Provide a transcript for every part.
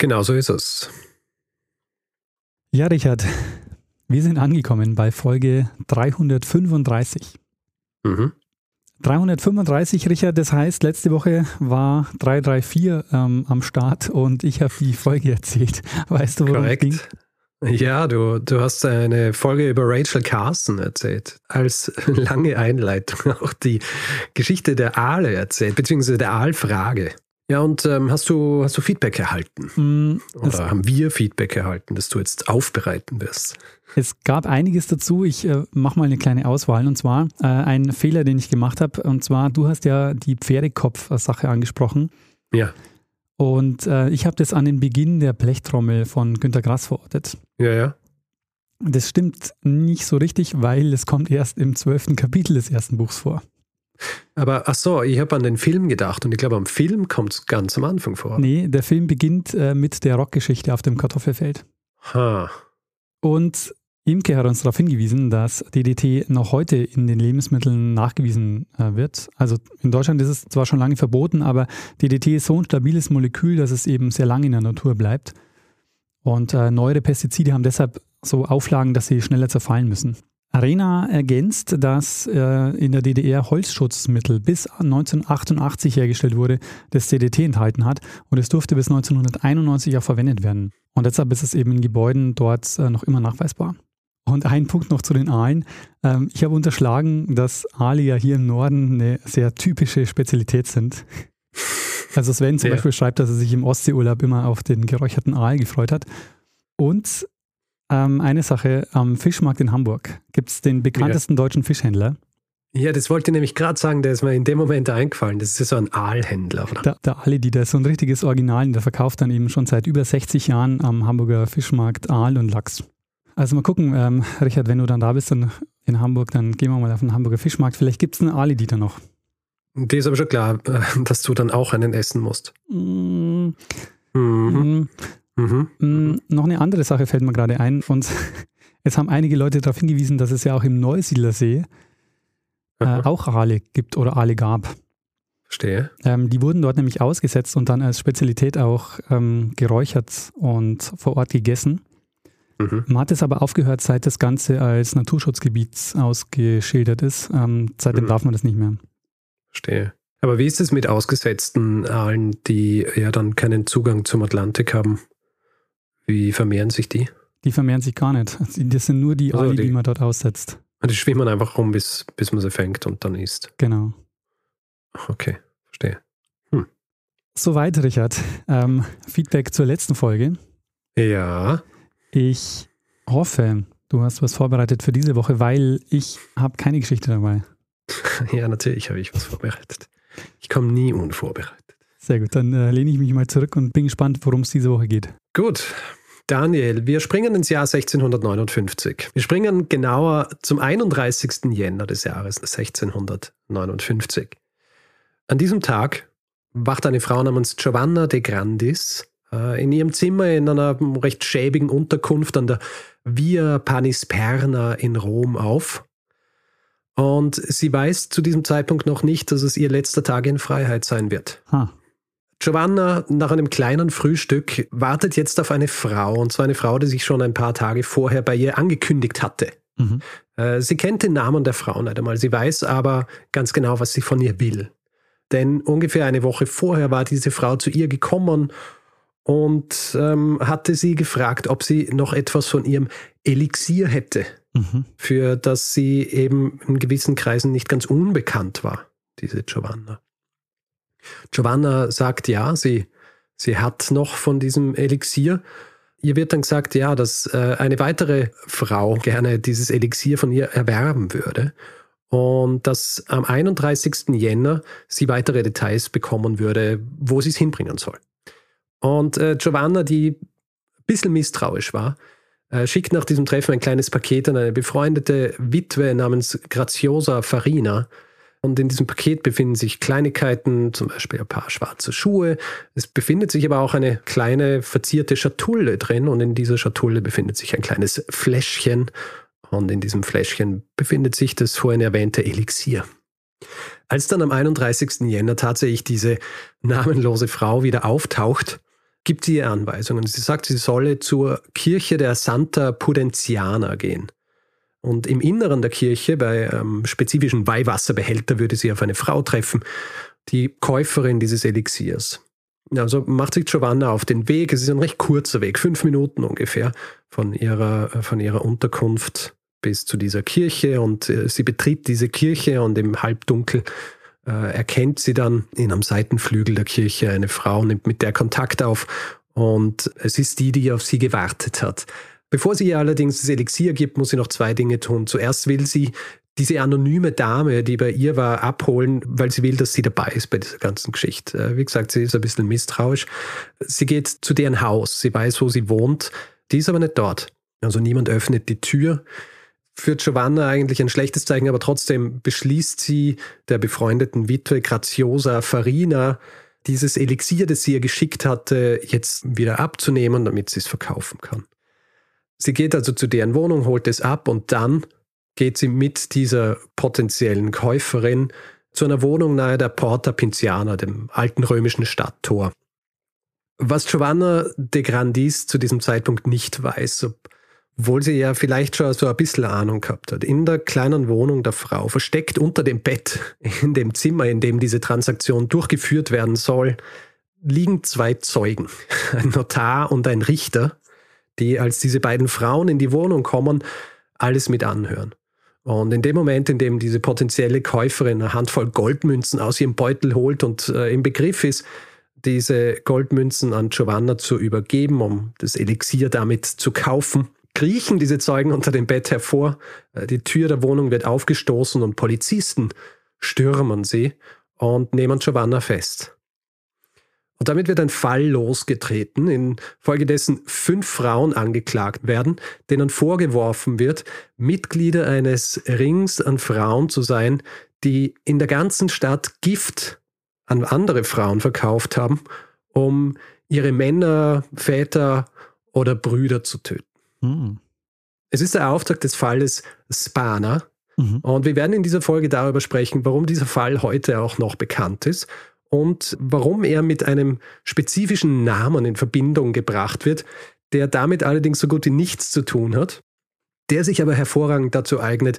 Genau so ist es. Ja, Richard, wir sind angekommen bei Folge 335. Mhm. 335, Richard, das heißt, letzte Woche war 334 ähm, am Start und ich habe die Folge erzählt. Weißt du, worum Korrekt. es ging? Ja, du, du hast eine Folge über Rachel Carson erzählt. Als lange Einleitung auch die Geschichte der Aale erzählt, beziehungsweise der Aalfrage. Ja, und ähm, hast, du, hast du Feedback erhalten? Mm, Oder haben wir Feedback erhalten, das du jetzt aufbereiten wirst? Es gab einiges dazu. Ich äh, mache mal eine kleine Auswahl. Und zwar äh, ein Fehler, den ich gemacht habe. Und zwar, du hast ja die Pferdekopf-Sache angesprochen. Ja. Und äh, ich habe das an den Beginn der Blechtrommel von Günter Grass verortet. Ja, ja. Das stimmt nicht so richtig, weil es kommt erst im zwölften Kapitel des ersten Buchs vor. Aber ach so, ich habe an den Film gedacht und ich glaube, am Film kommt es ganz am Anfang vor. Nee, der Film beginnt äh, mit der Rockgeschichte auf dem Kartoffelfeld. Ha. Und Imke hat uns darauf hingewiesen, dass DDT noch heute in den Lebensmitteln nachgewiesen äh, wird. Also in Deutschland ist es zwar schon lange verboten, aber DDT ist so ein stabiles Molekül, dass es eben sehr lange in der Natur bleibt. Und äh, neuere Pestizide haben deshalb so Auflagen, dass sie schneller zerfallen müssen. Arena ergänzt, dass äh, in der DDR Holzschutzmittel bis 1988 hergestellt wurde, das DDT enthalten hat und es durfte bis 1991 auch verwendet werden. Und deshalb ist es eben in Gebäuden dort äh, noch immer nachweisbar. Und ein Punkt noch zu den Aalen. Ähm, ich habe unterschlagen, dass Aale ja hier im Norden eine sehr typische Spezialität sind. Also Sven zum ja. Beispiel schreibt, dass er sich im Ostseeurlaub immer auf den geräucherten Aal gefreut hat. Und ähm, eine Sache, am Fischmarkt in Hamburg gibt es den bekanntesten ja. deutschen Fischhändler. Ja, das wollte ich nämlich gerade sagen, der ist mir in dem Moment eingefallen. Das ist so ein Aalhändler. Oder? Der, der Ali, der ist so ein richtiges Original, der verkauft dann eben schon seit über 60 Jahren am Hamburger Fischmarkt Aal und Lachs. Also mal gucken, ähm, Richard, wenn du dann da bist dann in Hamburg, dann gehen wir mal auf den Hamburger Fischmarkt. Vielleicht gibt es einen Ali da noch. Dir ist aber schon klar, dass du dann auch einen essen musst. Mm. Mhm. Mhm. Mm, noch eine andere Sache fällt mir gerade ein. Und es haben einige Leute darauf hingewiesen, dass es ja auch im Neusiedlersee äh, auch Aale gibt oder Aale gab. Verstehe. Ähm, die wurden dort nämlich ausgesetzt und dann als Spezialität auch ähm, geräuchert und vor Ort gegessen. Mhm. Man hat es aber aufgehört, seit das Ganze als Naturschutzgebiet ausgeschildert ist. Ähm, seitdem mhm. darf man das nicht mehr. Verstehe. Aber wie ist es mit ausgesetzten Aalen, die ja dann keinen Zugang zum Atlantik haben? Wie vermehren sich die? Die vermehren sich gar nicht. Das sind nur die also Aale, die, die, man dort aussetzt. Die schwimmen einfach rum, bis, bis man sie fängt und dann isst. Genau. Okay, verstehe. Hm. Soweit, Richard. Ähm, Feedback zur letzten Folge. Ja. Ich hoffe, du hast was vorbereitet für diese Woche, weil ich habe keine Geschichte dabei. ja, natürlich habe ich was vorbereitet. Ich komme nie unvorbereitet. Sehr gut, dann äh, lehne ich mich mal zurück und bin gespannt, worum es diese Woche geht. Gut, Daniel, wir springen ins Jahr 1659. Wir springen genauer zum 31. Jänner des Jahres 1659. An diesem Tag wacht eine Frau namens Giovanna de Grandis äh, in ihrem Zimmer in einer recht schäbigen Unterkunft an der Via Panisperna in Rom auf. Und sie weiß zu diesem Zeitpunkt noch nicht, dass es ihr letzter Tag in Freiheit sein wird. Ha. Giovanna, nach einem kleinen Frühstück, wartet jetzt auf eine Frau, und zwar eine Frau, die sich schon ein paar Tage vorher bei ihr angekündigt hatte. Mhm. Äh, sie kennt den Namen der Frau nicht einmal, sie weiß aber ganz genau, was sie von ihr will. Denn ungefähr eine Woche vorher war diese Frau zu ihr gekommen und ähm, hatte sie gefragt, ob sie noch etwas von ihrem Elixier hätte, mhm. für das sie eben in gewissen Kreisen nicht ganz unbekannt war, diese Giovanna. Giovanna sagt ja, sie, sie hat noch von diesem Elixier. Ihr wird dann gesagt, ja, dass äh, eine weitere Frau gerne dieses Elixier von ihr erwerben würde und dass am 31. Jänner sie weitere Details bekommen würde, wo sie es hinbringen soll. Und äh, Giovanna, die bisschen misstrauisch war, äh, schickt nach diesem Treffen ein kleines Paket an eine befreundete Witwe namens Graziosa Farina. Und in diesem Paket befinden sich Kleinigkeiten, zum Beispiel ein paar schwarze Schuhe. Es befindet sich aber auch eine kleine verzierte Schatulle drin und in dieser Schatulle befindet sich ein kleines Fläschchen. Und in diesem Fläschchen befindet sich das vorhin erwähnte Elixier. Als dann am 31. Jänner tatsächlich diese namenlose Frau wieder auftaucht, gibt sie ihr Anweisungen. Sie sagt, sie solle zur Kirche der Santa Pudentiana gehen. Und im Inneren der Kirche, bei einem spezifischen Weihwasserbehälter, würde sie auf eine Frau treffen, die Käuferin dieses Elixiers. Also macht sich Giovanna auf den Weg. Es ist ein recht kurzer Weg, fünf Minuten ungefähr von ihrer, von ihrer Unterkunft bis zu dieser Kirche. Und äh, sie betritt diese Kirche und im Halbdunkel äh, erkennt sie dann in einem Seitenflügel der Kirche eine Frau, nimmt mit der Kontakt auf und es ist die, die auf sie gewartet hat. Bevor sie ihr allerdings das Elixier gibt, muss sie noch zwei Dinge tun. Zuerst will sie diese anonyme Dame, die bei ihr war, abholen, weil sie will, dass sie dabei ist bei dieser ganzen Geschichte. Äh, wie gesagt, sie ist ein bisschen misstrauisch. Sie geht zu deren Haus, sie weiß, wo sie wohnt, die ist aber nicht dort. Also niemand öffnet die Tür für Giovanna eigentlich ein schlechtes Zeichen, aber trotzdem beschließt sie der befreundeten Witwe Graziosa Farina, dieses Elixier, das sie ihr geschickt hatte, jetzt wieder abzunehmen, damit sie es verkaufen kann. Sie geht also zu deren Wohnung, holt es ab und dann geht sie mit dieser potenziellen Käuferin zu einer Wohnung nahe der Porta Pinciana, dem alten römischen Stadttor. Was Giovanna de Grandis zu diesem Zeitpunkt nicht weiß, ob obwohl sie ja vielleicht schon so ein bisschen Ahnung gehabt hat. In der kleinen Wohnung der Frau, versteckt unter dem Bett, in dem Zimmer, in dem diese Transaktion durchgeführt werden soll, liegen zwei Zeugen, ein Notar und ein Richter, die, als diese beiden Frauen in die Wohnung kommen, alles mit anhören. Und in dem Moment, in dem diese potenzielle Käuferin eine Handvoll Goldmünzen aus ihrem Beutel holt und äh, im Begriff ist, diese Goldmünzen an Giovanna zu übergeben, um das Elixier damit zu kaufen, kriechen diese Zeugen unter dem Bett hervor. Äh, die Tür der Wohnung wird aufgestoßen und Polizisten stürmen sie und nehmen Giovanna fest. Und damit wird ein Fall losgetreten, infolgedessen fünf Frauen angeklagt werden, denen vorgeworfen wird, Mitglieder eines Rings an Frauen zu sein, die in der ganzen Stadt Gift an andere Frauen verkauft haben, um ihre Männer, Väter oder Brüder zu töten. Mhm. Es ist der Auftakt des Falles Spana. Mhm. Und wir werden in dieser Folge darüber sprechen, warum dieser Fall heute auch noch bekannt ist und warum er mit einem spezifischen Namen in Verbindung gebracht wird, der damit allerdings so gut wie nichts zu tun hat, der sich aber hervorragend dazu eignet,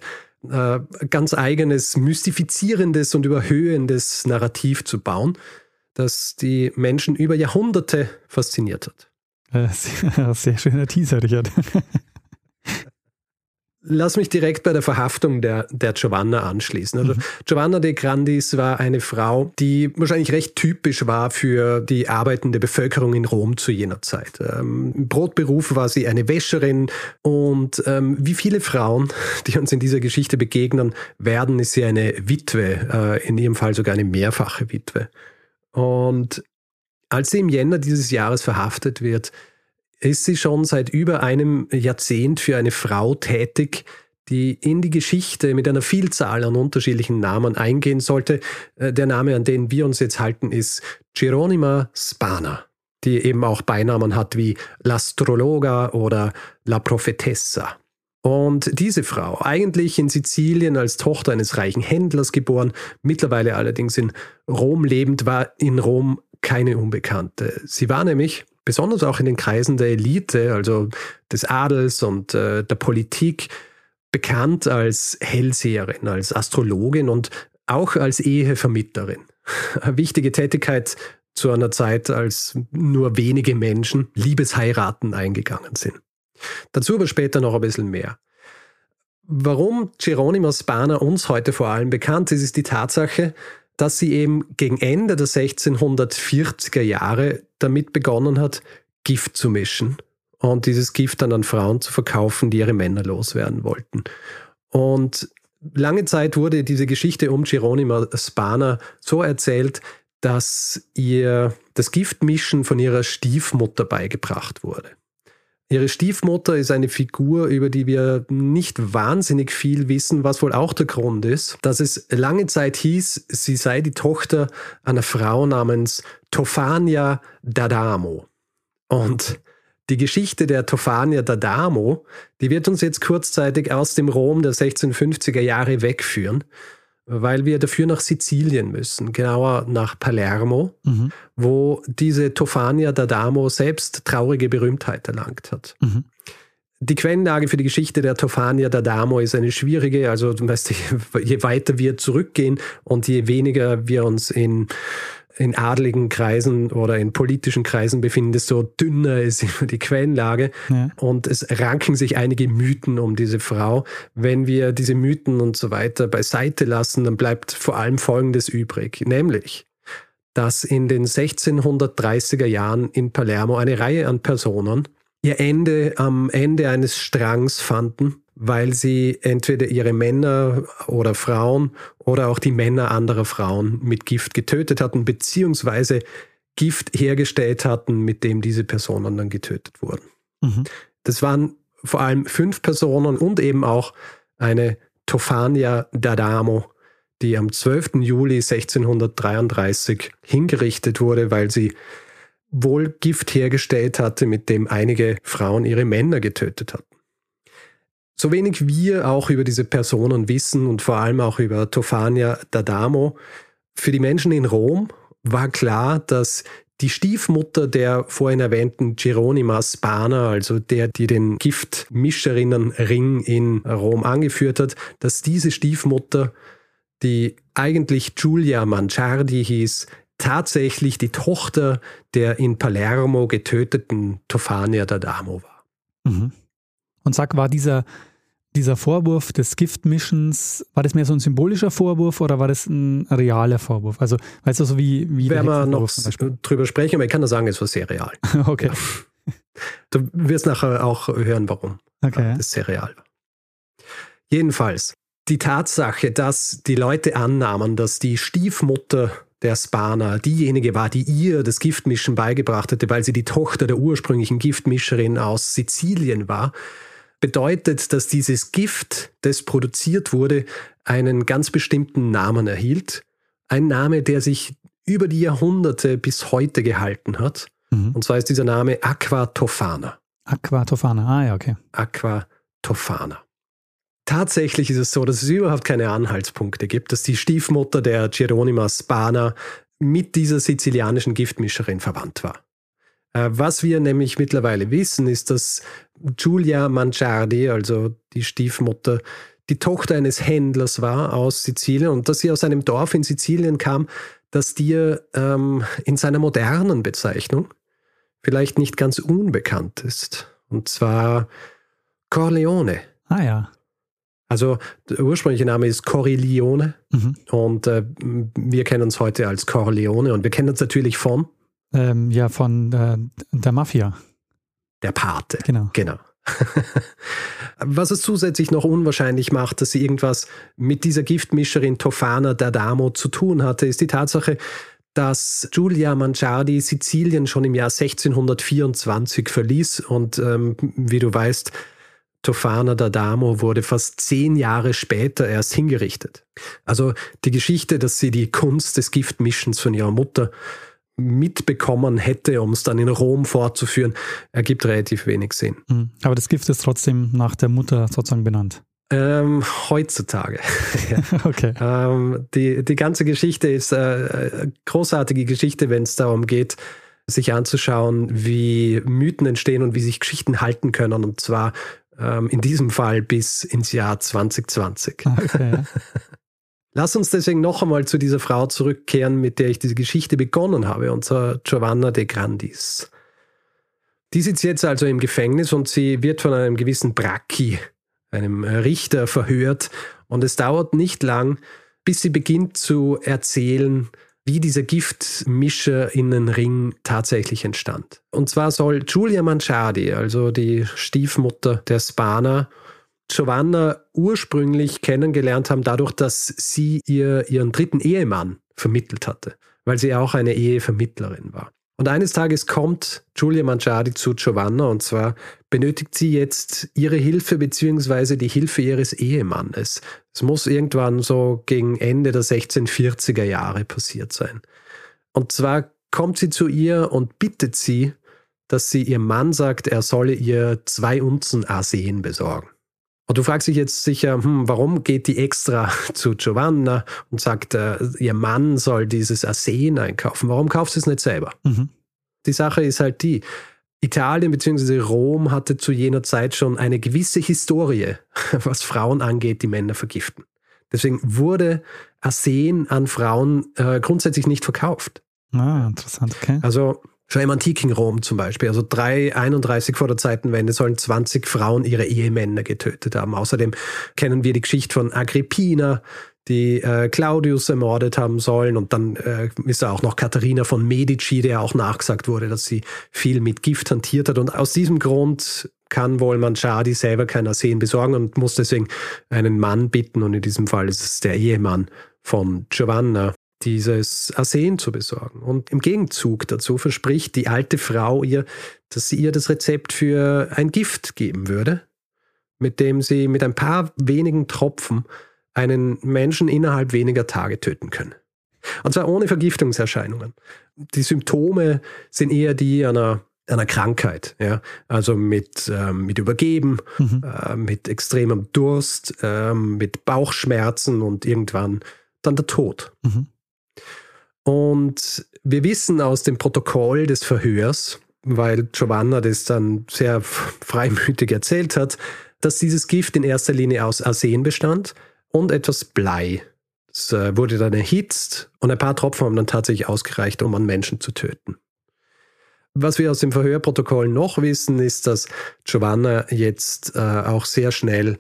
äh, ganz eigenes, mystifizierendes und überhöhendes Narrativ zu bauen, das die Menschen über Jahrhunderte fasziniert hat. Äh, sehr, sehr schöner Teaser, Richard. Lass mich direkt bei der Verhaftung der, der Giovanna anschließen. Also mhm. Giovanna de Grandis war eine Frau, die wahrscheinlich recht typisch war für die arbeitende Bevölkerung in Rom zu jener Zeit. Ähm, Im Brotberuf war sie eine Wäscherin und ähm, wie viele Frauen, die uns in dieser Geschichte begegnen werden, ist sie eine Witwe, äh, in ihrem Fall sogar eine mehrfache Witwe. Und als sie im Jänner dieses Jahres verhaftet wird, ist sie schon seit über einem Jahrzehnt für eine Frau tätig, die in die Geschichte mit einer Vielzahl an unterschiedlichen Namen eingehen sollte. Äh, der Name, an den wir uns jetzt halten, ist Geronima Spana, die eben auch Beinamen hat wie L'Astrologa oder La Profetessa. Und diese Frau, eigentlich in Sizilien als Tochter eines reichen Händlers geboren, mittlerweile allerdings in Rom lebend, war in Rom keine Unbekannte. Sie war nämlich besonders auch in den Kreisen der Elite, also des Adels und äh, der Politik, bekannt als Hellseherin, als Astrologin und auch als Ehevermittlerin. Eine wichtige Tätigkeit zu einer Zeit, als nur wenige Menschen Liebesheiraten eingegangen sind. Dazu aber später noch ein bisschen mehr. Warum Geronimo Spana uns heute vor allem bekannt ist, ist die Tatsache, dass sie eben gegen Ende der 1640er Jahre damit begonnen hat, Gift zu mischen und dieses Gift dann an Frauen zu verkaufen, die ihre Männer loswerden wollten. Und lange Zeit wurde diese Geschichte um Geronima Spana so erzählt, dass ihr das Giftmischen von ihrer Stiefmutter beigebracht wurde. Ihre Stiefmutter ist eine Figur, über die wir nicht wahnsinnig viel wissen, was wohl auch der Grund ist, dass es lange Zeit hieß, sie sei die Tochter einer Frau namens Tofania D'Adamo. Und die Geschichte der Tofania D'Adamo, die wird uns jetzt kurzzeitig aus dem Rom der 1650er Jahre wegführen weil wir dafür nach Sizilien müssen, genauer nach Palermo, mhm. wo diese Tofania d'Adamo selbst traurige Berühmtheit erlangt hat. Mhm. Die Quellenlage für die Geschichte der Tofania d'Adamo ist eine schwierige, also weißt, je weiter wir zurückgehen und je weniger wir uns in in adligen Kreisen oder in politischen Kreisen befinden, desto dünner ist immer die Quellenlage. Ja. Und es ranken sich einige Mythen um diese Frau. Wenn wir diese Mythen und so weiter beiseite lassen, dann bleibt vor allem Folgendes übrig, nämlich, dass in den 1630er Jahren in Palermo eine Reihe an Personen ihr Ende am Ende eines Strangs fanden weil sie entweder ihre Männer oder Frauen oder auch die Männer anderer Frauen mit Gift getötet hatten, beziehungsweise Gift hergestellt hatten, mit dem diese Personen dann getötet wurden. Mhm. Das waren vor allem fünf Personen und eben auch eine Tofania D'Adamo, die am 12. Juli 1633 hingerichtet wurde, weil sie wohl Gift hergestellt hatte, mit dem einige Frauen ihre Männer getötet hatten. So wenig wir auch über diese Personen wissen und vor allem auch über Tofania D'Adamo, für die Menschen in Rom war klar, dass die Stiefmutter der vorhin erwähnten Geronima Spana, also der, die den Giftmischerinnenring in Rom angeführt hat, dass diese Stiefmutter, die eigentlich Giulia Manciardi hieß, tatsächlich die Tochter der in Palermo getöteten Tofania d'Adamo war. Mhm. Und sag, war dieser dieser Vorwurf des Giftmischens, war das mehr so ein symbolischer Vorwurf oder war das ein realer Vorwurf? Also, weißt du, so wie. wie Werden wir noch drüber sprechen, aber ich kann nur sagen, es war sehr real. okay. Ja. Du wirst nachher auch hören, warum okay. das sehr real war. Jedenfalls, die Tatsache, dass die Leute annahmen, dass die Stiefmutter der Spana diejenige war, die ihr das Giftmischen beigebracht hatte, weil sie die Tochter der ursprünglichen Giftmischerin aus Sizilien war, bedeutet, dass dieses Gift, das produziert wurde, einen ganz bestimmten Namen erhielt. Ein Name, der sich über die Jahrhunderte bis heute gehalten hat. Mhm. Und zwar ist dieser Name Aquatofana. Aquatofana, ah ja, okay. Aquatofana. Tatsächlich ist es so, dass es überhaupt keine Anhaltspunkte gibt, dass die Stiefmutter der Geronima Spana mit dieser sizilianischen Giftmischerin verwandt war. Äh, was wir nämlich mittlerweile wissen, ist, dass Giulia Manciardi, also die Stiefmutter, die Tochter eines Händlers war aus Sizilien und dass sie aus einem Dorf in Sizilien kam, das dir ähm, in seiner modernen Bezeichnung vielleicht nicht ganz unbekannt ist. Und zwar Corleone. Ah ja. Also der ursprüngliche Name ist Corleone mhm. und äh, wir kennen uns heute als Corleone und wir kennen uns natürlich von ähm, ja, von äh, der Mafia. Der Pate. Genau. Genau. Was es zusätzlich noch unwahrscheinlich macht, dass sie irgendwas mit dieser Giftmischerin Tofana D'Adamo zu tun hatte, ist die Tatsache, dass Giulia Manciardi Sizilien schon im Jahr 1624 verließ und ähm, wie du weißt, Tofana D'Adamo wurde fast zehn Jahre später erst hingerichtet. Also die Geschichte, dass sie die Kunst des Giftmischens von ihrer Mutter mitbekommen hätte, um es dann in Rom fortzuführen, ergibt relativ wenig Sinn. Mhm. Aber das Gift ist trotzdem nach der Mutter sozusagen benannt. Ähm, heutzutage. okay. Ähm, die, die ganze Geschichte ist äh, großartige Geschichte, wenn es darum geht, sich anzuschauen, wie Mythen entstehen und wie sich Geschichten halten können. Und zwar ähm, in diesem Fall bis ins Jahr 2020. Okay. Lass uns deswegen noch einmal zu dieser Frau zurückkehren, mit der ich diese Geschichte begonnen habe, und zwar Giovanna de Grandis. Die sitzt jetzt also im Gefängnis und sie wird von einem gewissen Bracchi, einem Richter, verhört. Und es dauert nicht lang, bis sie beginnt zu erzählen, wie dieser Giftmischer in den Ring tatsächlich entstand. Und zwar soll Giulia Manciardi, also die Stiefmutter der Spana, Giovanna ursprünglich kennengelernt haben, dadurch, dass sie ihr ihren dritten Ehemann vermittelt hatte, weil sie auch eine Ehevermittlerin war. Und eines Tages kommt Giulia Manciardi zu Giovanna und zwar benötigt sie jetzt ihre Hilfe beziehungsweise die Hilfe ihres Ehemannes. Es muss irgendwann so gegen Ende der 1640er Jahre passiert sein. Und zwar kommt sie zu ihr und bittet sie, dass sie ihrem Mann sagt, er solle ihr zwei Unzen Arsen besorgen. Und du fragst dich jetzt sicher, hm, warum geht die extra zu Giovanna und sagt, äh, ihr Mann soll dieses Arsen einkaufen? Warum kauft sie es nicht selber? Mhm. Die Sache ist halt die, Italien bzw. Rom hatte zu jener Zeit schon eine gewisse Historie, was Frauen angeht, die Männer vergiften. Deswegen wurde Arsen an Frauen äh, grundsätzlich nicht verkauft. Ah, interessant, okay. Also Schon im antiken Rom zum Beispiel, also 331 vor der Zeitenwende sollen 20 Frauen ihre Ehemänner getötet haben. Außerdem kennen wir die Geschichte von Agrippina, die äh, Claudius ermordet haben sollen. Und dann äh, ist da auch noch Katharina von Medici, der auch nachgesagt wurde, dass sie viel mit Gift hantiert hat. Und aus diesem Grund kann wohl Manchadi selber kein Arsen besorgen und muss deswegen einen Mann bitten. Und in diesem Fall ist es der Ehemann von Giovanna, dieses Arsen zu besorgen. Und im Gegenzug dazu verspricht die alte Frau ihr, dass sie ihr das Rezept für ein Gift geben würde, mit dem sie mit ein paar wenigen Tropfen einen Menschen innerhalb weniger Tage töten können. Und zwar ohne Vergiftungserscheinungen. Die Symptome sind eher die einer, einer Krankheit, ja? also mit, ähm, mit Übergeben, mhm. äh, mit extremem Durst, äh, mit Bauchschmerzen und irgendwann dann der Tod. Mhm. Und wir wissen aus dem Protokoll des Verhörs, weil Giovanna das dann sehr freimütig erzählt hat, dass dieses Gift in erster Linie aus Arsen bestand und etwas Blei. Es äh, wurde dann erhitzt und ein paar Tropfen haben dann tatsächlich ausgereicht, um an Menschen zu töten. Was wir aus dem Verhörprotokoll noch wissen, ist, dass Giovanna jetzt äh, auch sehr schnell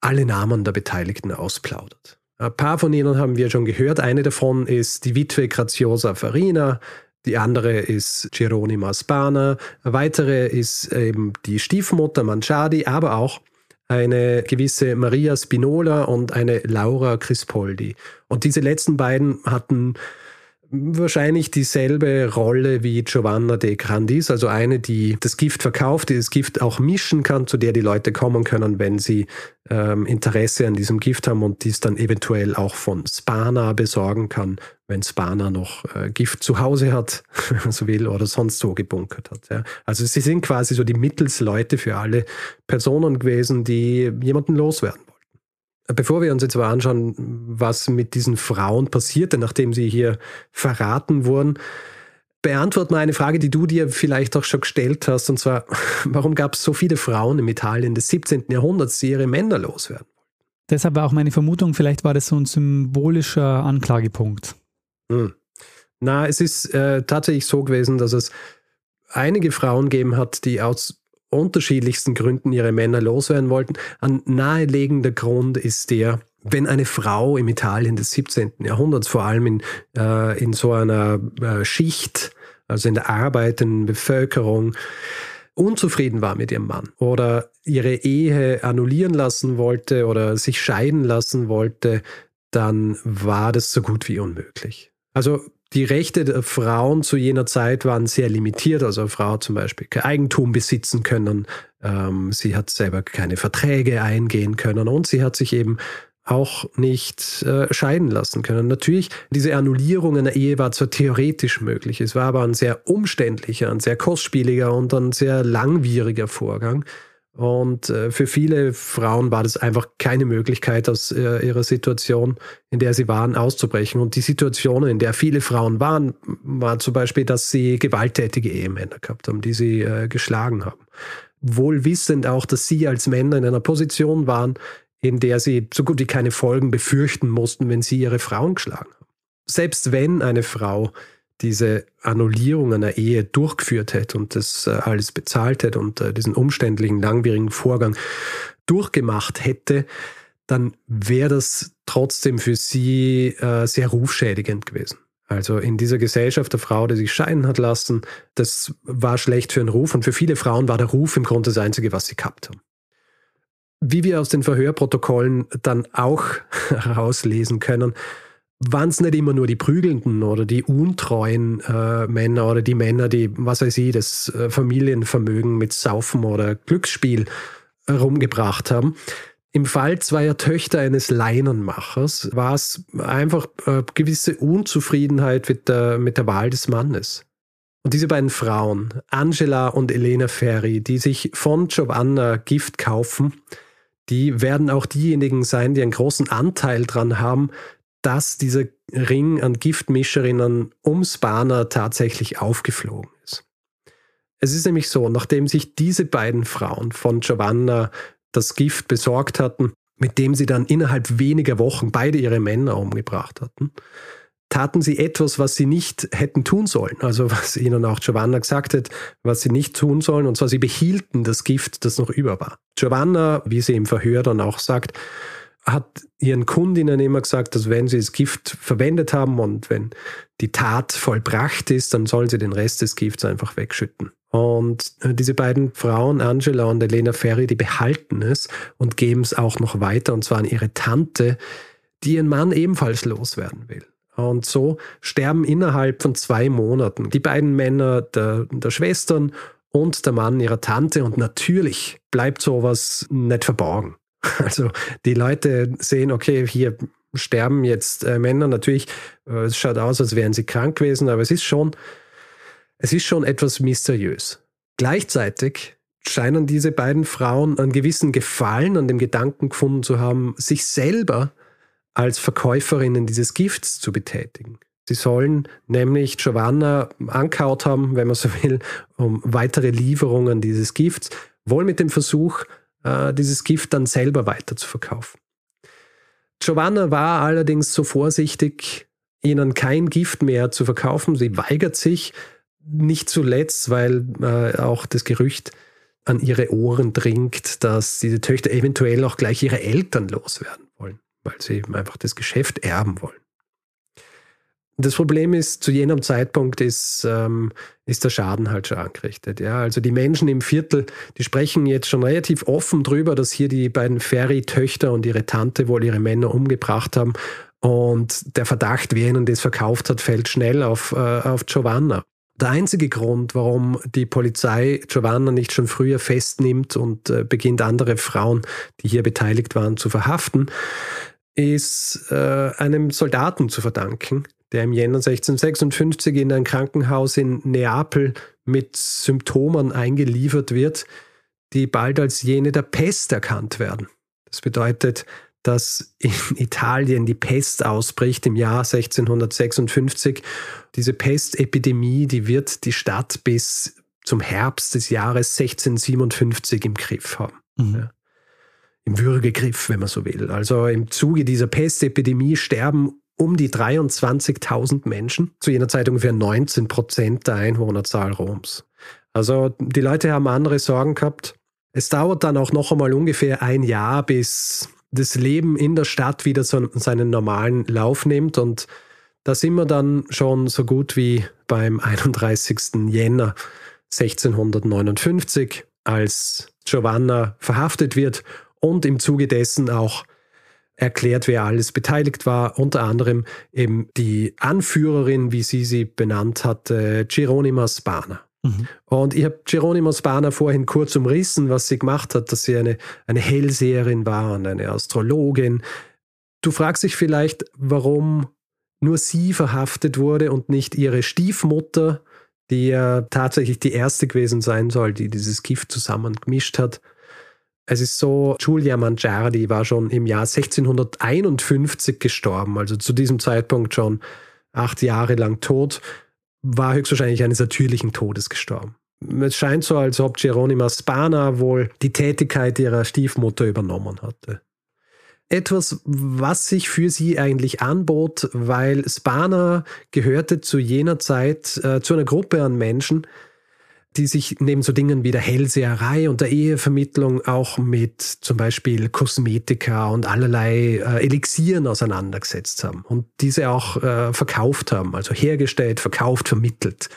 alle Namen der Beteiligten ausplaudert. Ein paar von ihnen haben wir schon gehört. Eine davon ist die Witwe Graziosa Farina, die andere ist Geronima Spana, eine weitere ist eben die Stiefmutter Manciardi, aber auch eine gewisse Maria Spinola und eine Laura Crispoldi. Und diese letzten beiden hatten wahrscheinlich dieselbe Rolle wie Giovanna de Grandis, also eine, die das Gift verkauft, die das Gift auch mischen kann, zu der die Leute kommen können, wenn sie ähm, Interesse an diesem Gift haben und dies dann eventuell auch von Spana besorgen kann, wenn Spana noch äh, Gift zu Hause hat, wenn man so will, oder sonst so gebunkert hat. Ja. Also sie sind quasi so die Mittelsleute für alle Personen gewesen, die jemanden loswerden wollen. Bevor wir uns jetzt aber anschauen, was mit diesen Frauen passierte, nachdem sie hier verraten wurden, beantwort mal eine Frage, die du dir vielleicht auch schon gestellt hast, und zwar, warum gab es so viele Frauen im Italien des 17. Jahrhunderts, die ihre Männer loswerden wollten? Deshalb war auch meine Vermutung, vielleicht war das so ein symbolischer Anklagepunkt. Hm. Na, es ist äh, tatsächlich so gewesen, dass es einige Frauen gegeben hat, die aus unterschiedlichsten Gründen ihre Männer loswerden wollten. Ein naheliegender Grund ist der, wenn eine Frau im Italien des 17. Jahrhunderts, vor allem in, äh, in so einer äh, Schicht, also in der arbeitenden Bevölkerung, unzufrieden war mit ihrem Mann oder ihre Ehe annullieren lassen wollte oder sich scheiden lassen wollte, dann war das so gut wie unmöglich. Also die Rechte der Frauen zu jener Zeit waren sehr limitiert. Also eine Frau zum Beispiel kein Eigentum besitzen können. Ähm, sie hat selber keine Verträge eingehen können und sie hat sich eben auch nicht äh, scheiden lassen können. Natürlich, diese Annullierung einer Ehe war zwar theoretisch möglich, es war aber ein sehr umständlicher, ein sehr kostspieliger und ein sehr langwieriger Vorgang. Und äh, für viele Frauen war das einfach keine Möglichkeit, aus äh, ihrer Situation, in der sie waren, auszubrechen. Und die Situation, in der viele Frauen waren, war zum Beispiel, dass sie gewalttätige Ehemänner gehabt haben, die sie äh, geschlagen haben. Wohl wissend auch, dass sie als Männer in einer Position waren, in der sie so gut wie keine Folgen befürchten mussten, wenn sie ihre Frauen geschlagen haben. Selbst wenn eine Frau diese Annullierung einer Ehe durchgeführt hätte und das äh, alles bezahlt hätte und äh, diesen umständlichen, langwierigen Vorgang durchgemacht hätte, dann wäre das trotzdem für sie äh, sehr rufschädigend gewesen. Also in dieser Gesellschaft der Frau, die sich scheiden hat lassen, das war schlecht für den Ruf und für viele Frauen war der Ruf im Grunde das Einzige, was sie gehabt haben. Wie wir aus den Verhörprotokollen dann auch herauslesen können, waren es nicht immer nur die prügelnden oder die untreuen äh, Männer oder die Männer, die, was weiß ich, das äh, Familienvermögen mit Saufen oder Glücksspiel herumgebracht haben. Im Fall zweier Töchter eines Leinenmachers war es einfach äh, gewisse Unzufriedenheit mit der, mit der Wahl des Mannes. Und diese beiden Frauen, Angela und Elena Ferri, die sich von Giovanna Gift kaufen, die werden auch diejenigen sein, die einen großen Anteil daran haben, dass dieser Ring an Giftmischerinnen ums Banner tatsächlich aufgeflogen ist. Es ist nämlich so, nachdem sich diese beiden Frauen von Giovanna das Gift besorgt hatten, mit dem sie dann innerhalb weniger Wochen beide ihre Männer umgebracht hatten, taten sie etwas, was sie nicht hätten tun sollen. Also was ihnen auch Giovanna gesagt hat, was sie nicht tun sollen. Und zwar, sie behielten das Gift, das noch über war. Giovanna, wie sie im Verhör dann auch sagt, hat ihren Kundinnen immer gesagt, dass wenn sie das Gift verwendet haben und wenn die Tat vollbracht ist, dann sollen sie den Rest des Gifts einfach wegschütten. Und äh, diese beiden Frauen, Angela und Elena Ferry, die behalten es und geben es auch noch weiter, und zwar an ihre Tante, die ihren Mann ebenfalls loswerden will. Und so sterben innerhalb von zwei Monaten die beiden Männer der, der Schwestern und der Mann ihrer Tante. Und natürlich bleibt sowas nicht verborgen. Also die Leute sehen, okay, hier sterben jetzt äh, Männer. Natürlich, äh, es schaut aus, als wären sie krank gewesen, aber es ist schon, es ist schon etwas mysteriös. Gleichzeitig scheinen diese beiden Frauen einen gewissen Gefallen an dem Gedanken gefunden zu haben, sich selber als Verkäuferinnen dieses Gifts zu betätigen. Sie sollen nämlich Giovanna ankaut haben, wenn man so will, um weitere Lieferungen dieses Gifts, wohl mit dem Versuch, äh, dieses Gift dann selber weiter zu verkaufen. Giovanna war allerdings so vorsichtig, ihnen kein Gift mehr zu verkaufen. Sie weigert sich, nicht zuletzt, weil äh, auch das Gerücht an ihre Ohren dringt, dass diese Töchter eventuell auch gleich ihre Eltern loswerden weil sie einfach das Geschäft erben wollen. Das Problem ist, zu jenem Zeitpunkt ist, ähm, ist der Schaden halt schon angerichtet. Ja? Also die Menschen im Viertel, die sprechen jetzt schon relativ offen drüber, dass hier die beiden Ferry-Töchter und ihre Tante wohl ihre Männer umgebracht haben. Und der Verdacht, wer ihnen das verkauft hat, fällt schnell auf, äh, auf Giovanna. Der einzige Grund, warum die Polizei Giovanna nicht schon früher festnimmt und äh, beginnt, andere Frauen, die hier beteiligt waren, zu verhaften, ist äh, einem Soldaten zu verdanken, der im Jänner 1656 in ein Krankenhaus in Neapel mit Symptomen eingeliefert wird, die bald als jene der Pest erkannt werden. Das bedeutet, dass in Italien die Pest ausbricht im Jahr 1656. Diese Pestepidemie, die wird die Stadt bis zum Herbst des Jahres 1657 im Griff haben. Mhm. Ja. Im Würgegriff, wenn man so will. Also im Zuge dieser Pestepidemie sterben um die 23.000 Menschen, zu jener Zeit ungefähr 19 Prozent der Einwohnerzahl Roms. Also die Leute haben andere Sorgen gehabt. Es dauert dann auch noch einmal ungefähr ein Jahr, bis das Leben in der Stadt wieder so seinen normalen Lauf nimmt. Und da sind wir dann schon so gut wie beim 31. Jänner 1659, als Giovanna verhaftet wird und im Zuge dessen auch erklärt, wer alles beteiligt war, unter anderem eben die Anführerin, wie sie sie benannt hat, Geronima Spana. Mhm. Und ich habe Geronimo Spana vorhin kurz umrissen, was sie gemacht hat, dass sie eine, eine Hellseherin war und eine Astrologin. Du fragst dich vielleicht, warum nur sie verhaftet wurde und nicht ihre Stiefmutter, die ja tatsächlich die erste gewesen sein soll, die dieses Gift zusammengemischt hat. Es ist so, Giulia Mangiardi war schon im Jahr 1651 gestorben, also zu diesem Zeitpunkt schon acht Jahre lang tot war höchstwahrscheinlich eines natürlichen Todes gestorben. Es scheint so, als ob Geronima Spana wohl die Tätigkeit ihrer Stiefmutter übernommen hatte. Etwas, was sich für sie eigentlich anbot, weil Spana gehörte zu jener Zeit äh, zu einer Gruppe an Menschen, die sich neben so Dingen wie der Hellseherei und der Ehevermittlung auch mit zum Beispiel Kosmetika und allerlei äh, Elixieren auseinandergesetzt haben und diese auch äh, verkauft haben, also hergestellt, verkauft, vermittelt.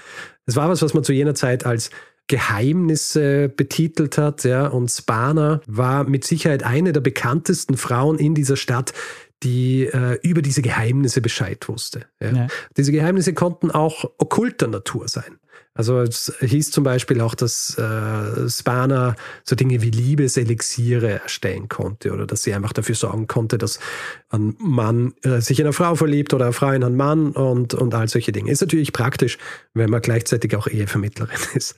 Es war was, was man zu jener Zeit als Geheimnisse betitelt hat, ja, und Spana war mit Sicherheit eine der bekanntesten Frauen in dieser Stadt, die äh, über diese Geheimnisse Bescheid wusste. Ja. Ja. Diese Geheimnisse konnten auch okkulter Natur sein. Also es hieß zum Beispiel auch, dass äh, Spana so Dinge wie Liebeselixiere erstellen konnte oder dass sie einfach dafür sorgen konnte, dass ein Mann äh, sich in eine Frau verliebt oder eine Frau in einen Mann und, und all solche Dinge. Ist natürlich praktisch, wenn man gleichzeitig auch Ehevermittlerin ist.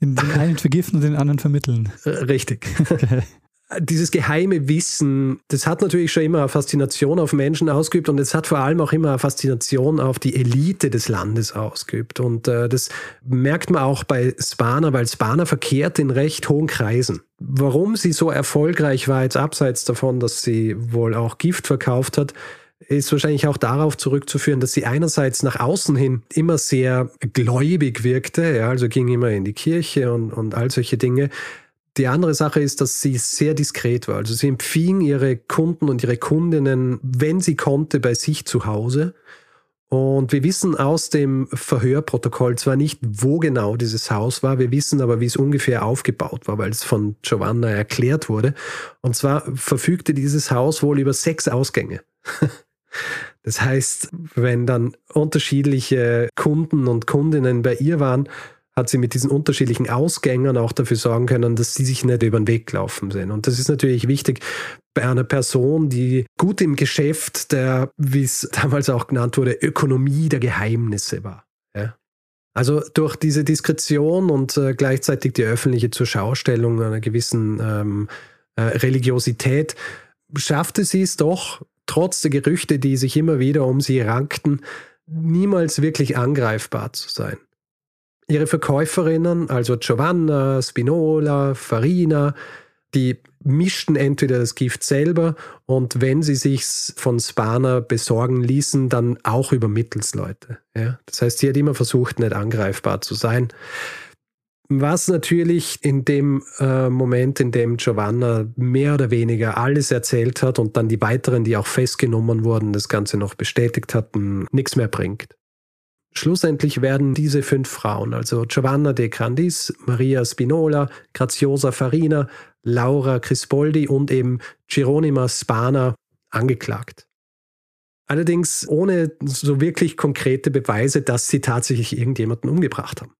Den, den einen vergiften und den anderen vermitteln. Richtig. Okay dieses geheime Wissen, das hat natürlich schon immer eine Faszination auf Menschen ausgeübt und es hat vor allem auch immer eine Faszination auf die Elite des Landes ausgeübt. Und äh, das merkt man auch bei Spana, weil Spana verkehrt in recht hohen Kreisen. Warum sie so erfolgreich war, jetzt abseits davon, dass sie wohl auch Gift verkauft hat, ist wahrscheinlich auch darauf zurückzuführen, dass sie einerseits nach außen hin immer sehr gläubig wirkte, ja, also ging immer in die Kirche und, und all solche Dinge, die andere Sache ist, dass sie sehr diskret war. Also sie empfing ihre Kunden und ihre Kundinnen, wenn sie konnte, bei sich zu Hause. Und wir wissen aus dem Verhörprotokoll zwar nicht, wo genau dieses Haus war, wir wissen aber, wie es ungefähr aufgebaut war, weil es von Giovanna erklärt wurde. Und zwar verfügte dieses Haus wohl über sechs Ausgänge. Das heißt, wenn dann unterschiedliche Kunden und Kundinnen bei ihr waren, hat sie mit diesen unterschiedlichen Ausgängen auch dafür sorgen können, dass sie sich nicht über den Weg laufen sind. Und das ist natürlich wichtig bei einer Person, die gut im Geschäft der, wie es damals auch genannt wurde, Ökonomie der Geheimnisse war. Ja? Also durch diese Diskretion und äh, gleichzeitig die öffentliche Zurschaustellung einer gewissen ähm, äh, Religiosität schaffte sie es doch, trotz der Gerüchte, die sich immer wieder um sie rankten, niemals wirklich angreifbar zu sein. Ihre Verkäuferinnen, also Giovanna, Spinola, Farina, die mischten entweder das Gift selber und wenn sie sich von Spana besorgen ließen, dann auch über Mittelsleute. Ja? Das heißt, sie hat immer versucht, nicht angreifbar zu sein. Was natürlich in dem äh, Moment, in dem Giovanna mehr oder weniger alles erzählt hat und dann die weiteren, die auch festgenommen wurden, das Ganze noch bestätigt hatten, nichts mehr bringt. Schlussendlich werden diese fünf Frauen, also Giovanna de Grandis, Maria Spinola, Graziosa Farina, Laura Crispoldi und eben Geronima Spana angeklagt. Allerdings ohne so wirklich konkrete Beweise, dass sie tatsächlich irgendjemanden umgebracht haben.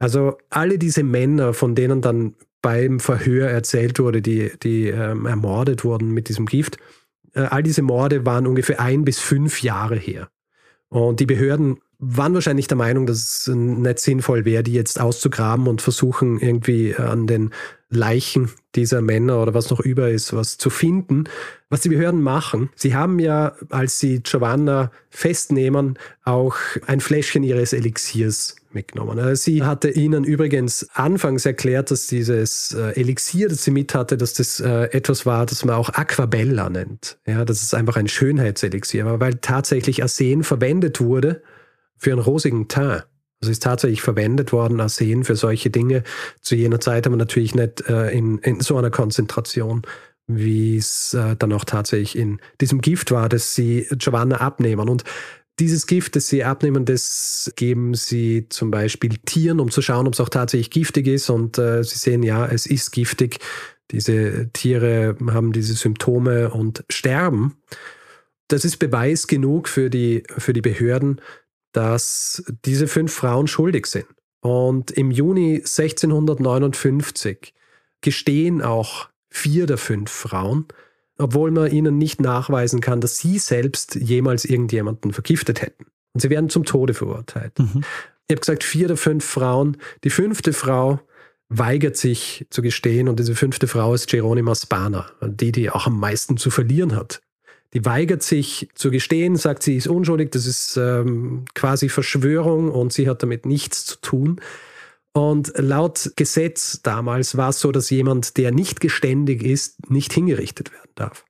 Also alle diese Männer, von denen dann beim Verhör erzählt wurde, die, die ähm, ermordet wurden mit diesem Gift, äh, all diese Morde waren ungefähr ein bis fünf Jahre her. Und die Behörden waren wahrscheinlich der Meinung, dass es nicht sinnvoll wäre, die jetzt auszugraben und versuchen irgendwie an den Leichen dieser Männer oder was noch über ist, was zu finden. Was die Behörden machen, sie haben ja, als sie Giovanna festnehmen, auch ein Fläschchen ihres Elixiers mitgenommen. Also sie hatte ihnen übrigens anfangs erklärt, dass dieses äh, Elixier, das sie mit hatte, dass das äh, etwas war, das man auch Aquabella nennt. Ja, dass es einfach ein Schönheitselixier weil tatsächlich Arsen verwendet wurde, für einen rosigen Teint. Also ist tatsächlich verwendet worden, Arsen für solche Dinge. Zu jener Zeit aber natürlich nicht äh, in, in so einer Konzentration, wie es äh, dann auch tatsächlich in diesem Gift war, das sie Giovanna abnehmen. Und dieses Gift, das sie abnehmen, das geben sie zum Beispiel Tieren, um zu schauen, ob es auch tatsächlich giftig ist. Und äh, sie sehen, ja, es ist giftig. Diese Tiere haben diese Symptome und sterben. Das ist Beweis genug für die, für die Behörden, dass diese fünf Frauen schuldig sind. Und im Juni 1659 gestehen auch vier der fünf Frauen, obwohl man ihnen nicht nachweisen kann, dass sie selbst jemals irgendjemanden vergiftet hätten. Und sie werden zum Tode verurteilt. Mhm. Ich habe gesagt, vier der fünf Frauen. Die fünfte Frau weigert sich zu gestehen und diese fünfte Frau ist Geronima Spana, die, die auch am meisten zu verlieren hat die weigert sich zu gestehen, sagt, sie ist unschuldig, das ist ähm, quasi Verschwörung und sie hat damit nichts zu tun. Und laut Gesetz damals war es so, dass jemand, der nicht geständig ist, nicht hingerichtet werden darf.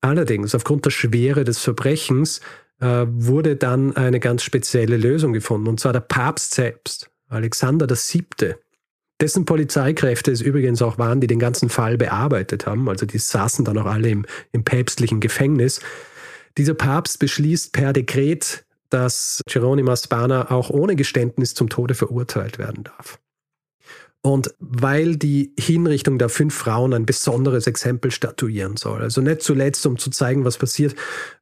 Allerdings, aufgrund der Schwere des Verbrechens, äh, wurde dann eine ganz spezielle Lösung gefunden, und zwar der Papst selbst, Alexander VII., dessen Polizeikräfte es übrigens auch waren, die den ganzen Fall bearbeitet haben. Also die saßen dann auch alle im, im päpstlichen Gefängnis. Dieser Papst beschließt per Dekret, dass Geronima Spana auch ohne Geständnis zum Tode verurteilt werden darf. Und weil die Hinrichtung der fünf Frauen ein besonderes Exempel statuieren soll. Also nicht zuletzt, um zu zeigen, was passiert,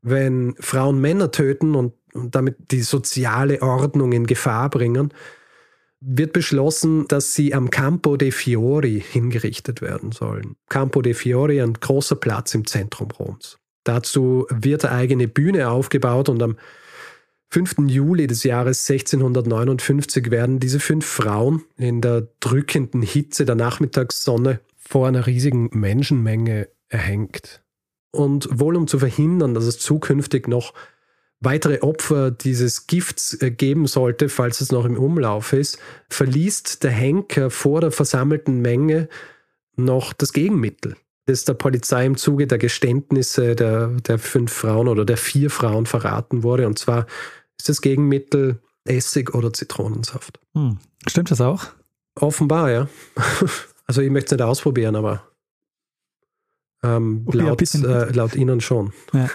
wenn Frauen Männer töten und, und damit die soziale Ordnung in Gefahr bringen, wird beschlossen, dass sie am Campo dei Fiori hingerichtet werden sollen. Campo dei Fiori, ein großer Platz im Zentrum Roms. Dazu wird eine eigene Bühne aufgebaut und am 5. Juli des Jahres 1659 werden diese fünf Frauen in der drückenden Hitze der Nachmittagssonne vor einer riesigen Menschenmenge erhängt. Und wohl um zu verhindern, dass es zukünftig noch weitere Opfer dieses Gifts äh, geben sollte, falls es noch im Umlauf ist, verliest der Henker vor der versammelten Menge noch das Gegenmittel, das der Polizei im Zuge der Geständnisse der, der fünf Frauen oder der vier Frauen verraten wurde. Und zwar ist das Gegenmittel Essig oder Zitronensaft. Hm. Stimmt das auch? Offenbar, ja. Also ich möchte es nicht ausprobieren, aber ähm, laut, äh, laut Ihnen schon. Ja.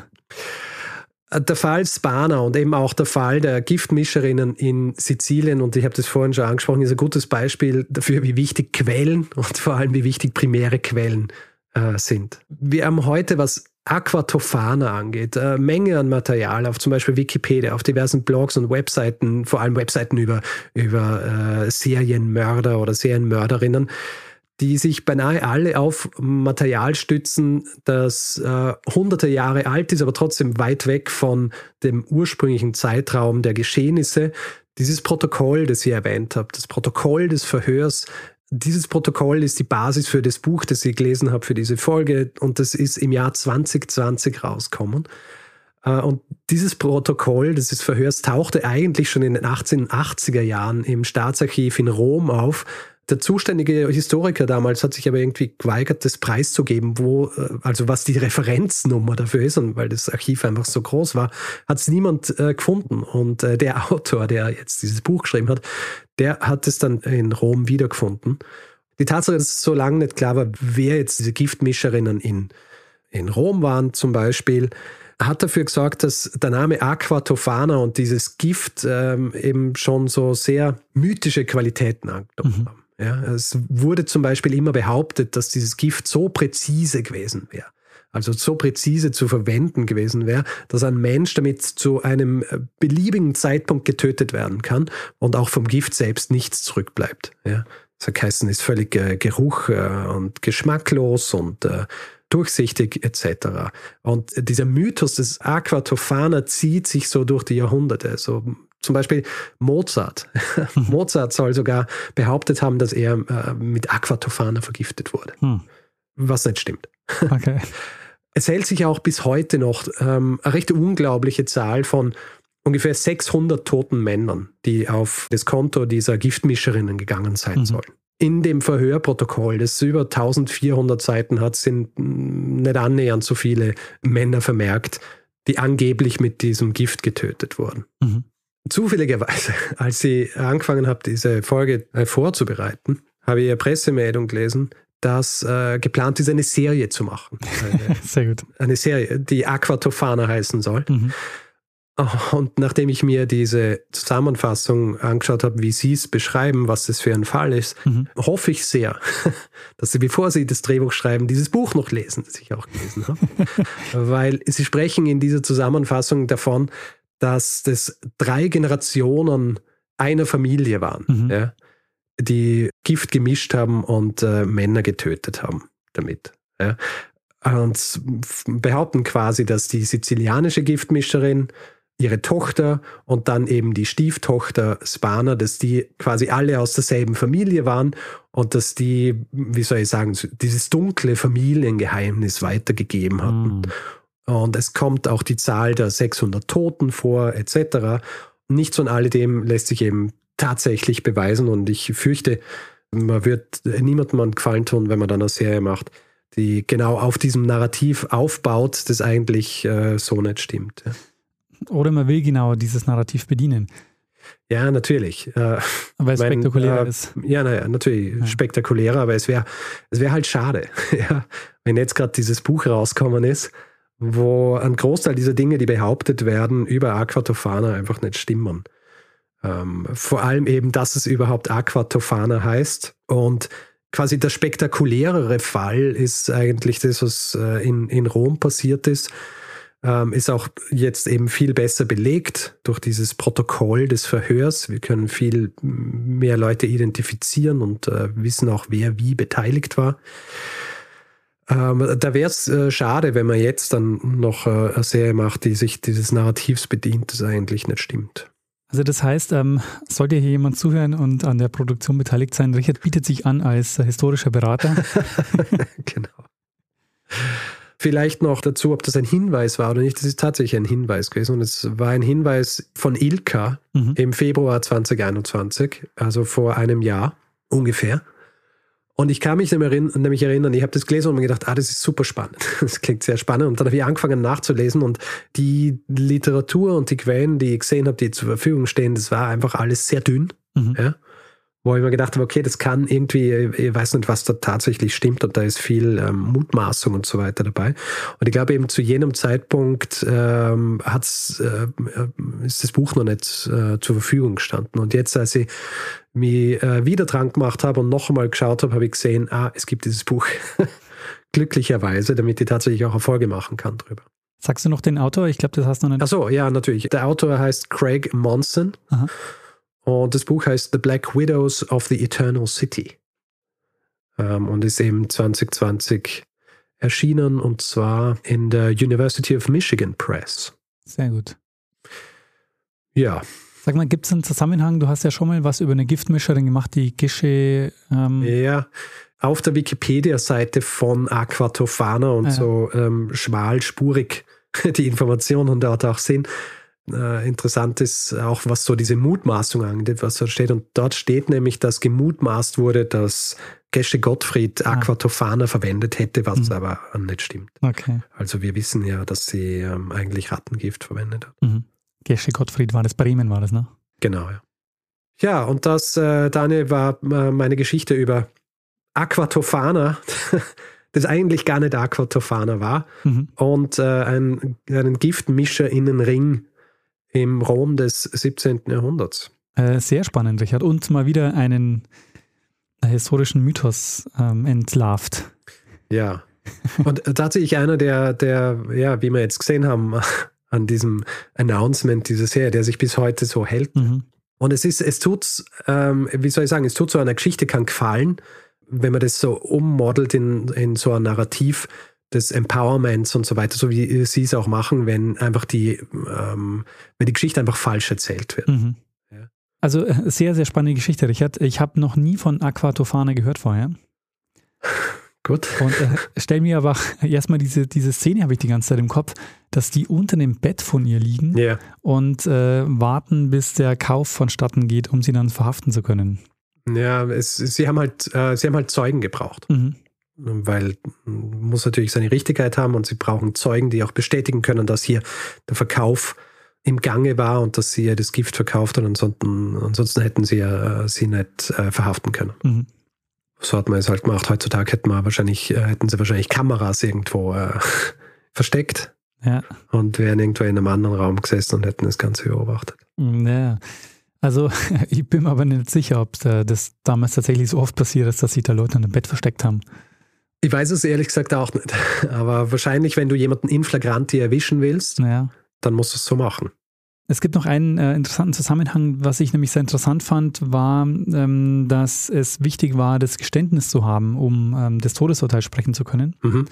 Der Fall Spana und eben auch der Fall der Giftmischerinnen in Sizilien, und ich habe das vorhin schon angesprochen, ist ein gutes Beispiel dafür, wie wichtig Quellen und vor allem wie wichtig primäre Quellen äh, sind. Wir haben heute, was Aquatofana angeht, äh, Menge an Material auf zum Beispiel Wikipedia, auf diversen Blogs und Webseiten, vor allem Webseiten über, über äh, Serienmörder oder Serienmörderinnen, die sich beinahe alle auf Material stützen, das äh, hunderte Jahre alt ist, aber trotzdem weit weg von dem ursprünglichen Zeitraum der Geschehnisse. Dieses Protokoll, das ihr erwähnt habt, das Protokoll des Verhörs, dieses Protokoll ist die Basis für das Buch, das ich gelesen habe für diese Folge und das ist im Jahr 2020 rausgekommen. Äh, und dieses Protokoll dieses Verhörs tauchte eigentlich schon in den 1880er Jahren im Staatsarchiv in Rom auf, der zuständige Historiker damals hat sich aber irgendwie geweigert, das preiszugeben, wo, äh, also was die Referenznummer dafür ist, und weil das Archiv einfach so groß war, hat es niemand äh, gefunden. Und äh, der Autor, der jetzt dieses Buch geschrieben hat, der hat es dann in Rom wiedergefunden. Die Tatsache, dass es so lange nicht klar war, wer jetzt diese Giftmischerinnen in, in Rom waren, zum Beispiel, hat dafür gesorgt, dass der Name Aquatofana und dieses Gift ähm, eben schon so sehr mythische Qualitäten angenommen mhm. Ja, es wurde zum Beispiel immer behauptet, dass dieses Gift so präzise gewesen wäre. Also so präzise zu verwenden gewesen wäre, dass ein Mensch damit zu einem äh, beliebigen Zeitpunkt getötet werden kann und auch vom Gift selbst nichts zurückbleibt. Ja. Das heißt, ist völlig äh, Geruch äh, und geschmacklos und äh, durchsichtig etc. Und dieser Mythos des Aquatofana zieht sich so durch die Jahrhunderte. So zum Beispiel Mozart. Mozart soll sogar behauptet haben, dass er äh, mit Aquatofana vergiftet wurde. Hm. Was nicht stimmt. Okay. Es hält sich auch bis heute noch ähm, eine recht unglaubliche Zahl von ungefähr 600 toten Männern, die auf das Konto dieser Giftmischerinnen gegangen sein mhm. sollen. In dem Verhörprotokoll, das über 1400 Seiten hat, sind nicht annähernd so viele Männer vermerkt, die angeblich mit diesem Gift getötet wurden. Mhm. Zufälligerweise, als ich angefangen habe, diese Folge äh, vorzubereiten, habe ich eine Pressemeldung gelesen, dass äh, geplant ist, eine Serie zu machen. Eine, Sehr gut. Eine Serie, die Aquatofana heißen soll. Mhm. Und nachdem ich mir diese Zusammenfassung angeschaut habe, wie Sie es beschreiben, was das für ein Fall ist, mhm. hoffe ich sehr, dass Sie, bevor Sie das Drehbuch schreiben, dieses Buch noch lesen, das ich auch gelesen habe. Weil Sie sprechen in dieser Zusammenfassung davon, dass das drei Generationen einer Familie waren, mhm. ja, die Gift gemischt haben und äh, Männer getötet haben damit. Ja. Und behaupten quasi, dass die sizilianische Giftmischerin, ihre Tochter und dann eben die Stieftochter Spana, dass die quasi alle aus derselben Familie waren und dass die, wie soll ich sagen, dieses dunkle Familiengeheimnis weitergegeben hatten. Mhm. Und es kommt auch die Zahl der 600 Toten vor, etc. Nichts von alledem lässt sich eben tatsächlich beweisen. Und ich fürchte, man wird niemandem einen Gefallen tun, wenn man dann eine Serie macht, die genau auf diesem Narrativ aufbaut, das eigentlich äh, so nicht stimmt. Oder man will genau dieses Narrativ bedienen. Ja, natürlich. Äh, weil es spektakulärer äh, ist. Ja, naja, natürlich ja. spektakulärer, aber es wäre es wär halt schade, ja, wenn jetzt gerade dieses Buch rausgekommen ist wo ein Großteil dieser Dinge, die behauptet werden, über Aquatofana einfach nicht stimmen. Ähm, vor allem eben, dass es überhaupt Aquatofana heißt Und quasi der spektakulärere Fall ist eigentlich das, was äh, in, in Rom passiert ist. Ähm, ist auch jetzt eben viel besser belegt durch dieses Protokoll des Verhörs. Wir können viel mehr Leute identifizieren und äh, wissen auch, wer wie beteiligt war. Ähm, da wäre es äh, schade, wenn man jetzt dann noch äh, eine Serie macht, die sich dieses Narrativs bedient, das eigentlich nicht stimmt. Also das heißt, ähm, sollte hier jemand zuhören und an der Produktion beteiligt sein, Richard bietet sich an als äh, historischer Berater. genau. Vielleicht noch dazu, ob das ein Hinweis war oder nicht. Das ist tatsächlich ein Hinweis gewesen. Und es war ein Hinweis von Ilka mhm. im Februar 2021, also vor einem Jahr ungefähr. Und ich kann mich nämlich erinnern, ich habe das gelesen und mir gedacht, ah, das ist super spannend. Das klingt sehr spannend. Und dann habe ich angefangen nachzulesen und die Literatur und die Quellen, die ich gesehen habe, die zur Verfügung stehen, das war einfach alles sehr dünn. Mhm. Ja? wo ich mir gedacht habe, okay, das kann irgendwie, ich weiß nicht, was da tatsächlich stimmt und da ist viel ähm, Mutmaßung und so weiter dabei. Und ich glaube eben zu jenem Zeitpunkt ähm, hat's, äh, ist das Buch noch nicht äh, zur Verfügung gestanden. Und jetzt, als ich mich äh, wieder dran gemacht habe und noch einmal geschaut habe, habe ich gesehen, ah, es gibt dieses Buch. Glücklicherweise, damit ich tatsächlich auch Erfolge machen kann drüber. Sagst du noch den Autor? Ich glaube, das hast du noch nicht. Ach so, ja, natürlich. Der Autor heißt Craig Monson. Aha. Und das Buch heißt The Black Widows of the Eternal City ähm, und ist eben 2020 erschienen und zwar in der University of Michigan Press. Sehr gut. Ja. Sag mal, gibt es einen Zusammenhang? Du hast ja schon mal was über eine Giftmischerin gemacht, die Gische. Ähm ja, auf der Wikipedia-Seite von Aquatofana und ja. so ähm, schmalspurig die Informationen dort auch sind äh, interessant ist, auch was so diese Mutmaßung angeht, was da steht. Und dort steht nämlich, dass gemutmaßt wurde, dass Gesche Gottfried ah. Aquatofana verwendet hätte, was mhm. aber nicht stimmt. Okay. Also wir wissen ja, dass sie ähm, eigentlich Rattengift verwendet hat. Mhm. Gesche Gottfried war das, Bremen war das, ne? Genau, ja. Ja, und das, äh, Daniel, war äh, meine Geschichte über Aquatofana, das eigentlich gar nicht Aquatofana war, mhm. und äh, ein, einen Giftmischer in den Ring im Rom des 17. Jahrhunderts. Äh, sehr spannend, Richard. Und mal wieder einen historischen Mythos ähm, entlarvt. Ja. Und tatsächlich einer der, der, ja, wie wir jetzt gesehen haben, an diesem Announcement dieser Serie, der sich bis heute so hält. Mhm. Und es ist, es tut, ähm, wie soll ich sagen, es tut so einer Geschichte kann gefallen, wenn man das so ummodelt in, in so ein Narrativ, des Empowerments und so weiter, so wie sie es auch machen, wenn einfach die, ähm, wenn die Geschichte einfach falsch erzählt wird. Mhm. Ja. Also äh, sehr, sehr spannende Geschichte, Richard. Ich habe noch nie von Aquatofane gehört vorher. Gut. Und äh, stell mir aber erstmal diese, diese Szene, habe ich die ganze Zeit im Kopf, dass die unter dem Bett von ihr liegen yeah. und äh, warten, bis der Kauf vonstatten geht, um sie dann verhaften zu können. Ja, es, sie, haben halt, äh, sie haben halt Zeugen gebraucht. Mhm weil muss natürlich seine Richtigkeit haben und sie brauchen Zeugen, die auch bestätigen können, dass hier der Verkauf im Gange war und dass sie ja das Gift verkauft und ansonsten, ansonsten hätten sie ja äh, sie nicht äh, verhaften können. Mhm. So hat man es halt gemacht. Heutzutage hätten wir wahrscheinlich, äh, hätten sie wahrscheinlich Kameras irgendwo äh, versteckt ja. und wären irgendwo in einem anderen Raum gesessen und hätten das Ganze beobachtet. Ja. Also ich bin mir aber nicht sicher, ob das damals tatsächlich so oft passiert ist, dass sich da Leute in dem Bett versteckt haben. Ich weiß es ehrlich gesagt auch nicht. Aber wahrscheinlich, wenn du jemanden in Flagranti erwischen willst, ja. dann musst du es so machen. Es gibt noch einen äh, interessanten Zusammenhang, was ich nämlich sehr interessant fand, war, ähm, dass es wichtig war, das Geständnis zu haben, um ähm, das Todesurteil sprechen zu können. Mhm.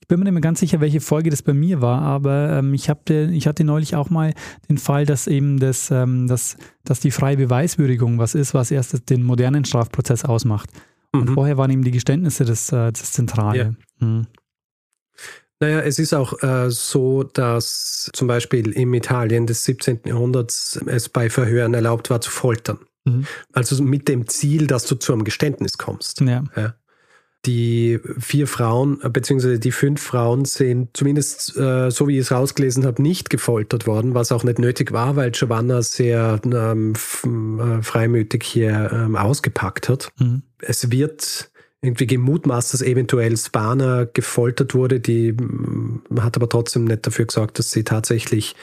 Ich bin mir nicht mehr ganz sicher, welche Folge das bei mir war, aber ähm, ich, hab ich hatte neulich auch mal den Fall, dass eben das, ähm, das, dass die freie Beweiswürdigung was ist, was erst den modernen Strafprozess ausmacht. Und mhm. vorher waren eben die Geständnisse das, äh, das Zentrale. Ja. Mhm. Naja, es ist auch äh, so, dass zum Beispiel im Italien des 17. Jahrhunderts es bei Verhören erlaubt war zu foltern. Mhm. Also mit dem Ziel, dass du zu einem Geständnis kommst. Ja. ja. Die vier Frauen, beziehungsweise die fünf Frauen sind zumindest, äh, so wie ich es rausgelesen habe, nicht gefoltert worden, was auch nicht nötig war, weil Giovanna sehr ähm, äh, freimütig hier ähm, ausgepackt hat. Mhm. Es wird irgendwie gemutmaßt, dass eventuell Spana gefoltert wurde, die mm, hat aber trotzdem nicht dafür gesorgt, dass sie tatsächlich,